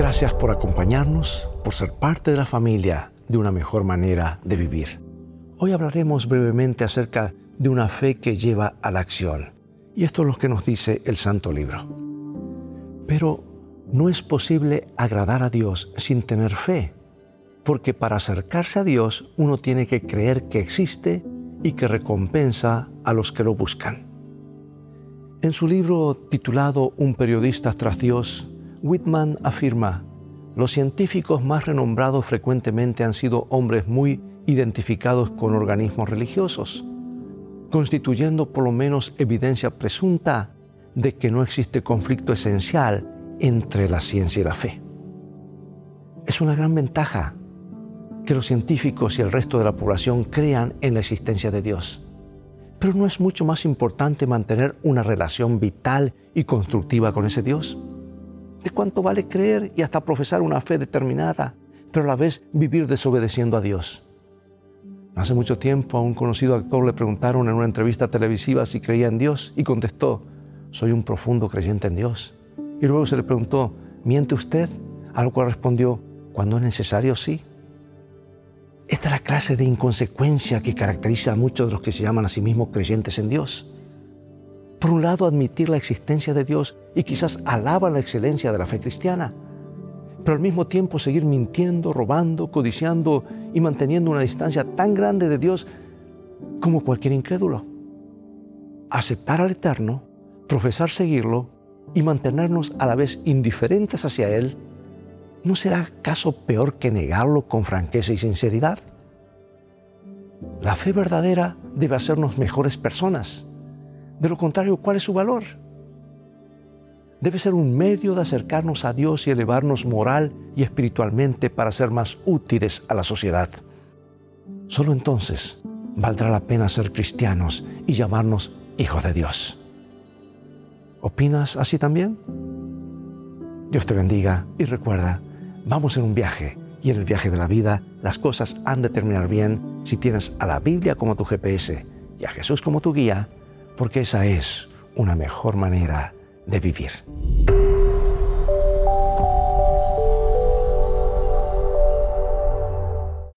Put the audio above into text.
Gracias por acompañarnos, por ser parte de la familia de una mejor manera de vivir. Hoy hablaremos brevemente acerca de una fe que lleva a la acción. Y esto es lo que nos dice el Santo Libro. Pero no es posible agradar a Dios sin tener fe, porque para acercarse a Dios uno tiene que creer que existe y que recompensa a los que lo buscan. En su libro titulado Un periodista tras Dios, Whitman afirma, los científicos más renombrados frecuentemente han sido hombres muy identificados con organismos religiosos, constituyendo por lo menos evidencia presunta de que no existe conflicto esencial entre la ciencia y la fe. Es una gran ventaja que los científicos y el resto de la población crean en la existencia de Dios. Pero ¿no es mucho más importante mantener una relación vital y constructiva con ese Dios? ¿De cuánto vale creer y hasta profesar una fe determinada, pero a la vez vivir desobedeciendo a Dios? Hace mucho tiempo a un conocido actor le preguntaron en una entrevista televisiva si creía en Dios y contestó, soy un profundo creyente en Dios. Y luego se le preguntó, ¿miente usted? A lo cual respondió, cuando es necesario, sí. Esta es la clase de inconsecuencia que caracteriza a muchos de los que se llaman a sí mismos creyentes en Dios. Por un lado, admitir la existencia de Dios y quizás alaban la excelencia de la fe cristiana, pero al mismo tiempo seguir mintiendo, robando, codiciando y manteniendo una distancia tan grande de Dios como cualquier incrédulo. Aceptar al Eterno, profesar seguirlo y mantenernos a la vez indiferentes hacia Él, ¿no será acaso peor que negarlo con franqueza y sinceridad? La fe verdadera debe hacernos mejores personas de lo contrario, ¿cuál es su valor? Debe ser un medio de acercarnos a Dios y elevarnos moral y espiritualmente para ser más útiles a la sociedad. Solo entonces valdrá la pena ser cristianos y llamarnos hijos de Dios. ¿Opinas así también? Dios te bendiga y recuerda, vamos en un viaje y en el viaje de la vida las cosas han de terminar bien si tienes a la Biblia como tu GPS y a Jesús como tu guía porque esa es una mejor manera de vivir.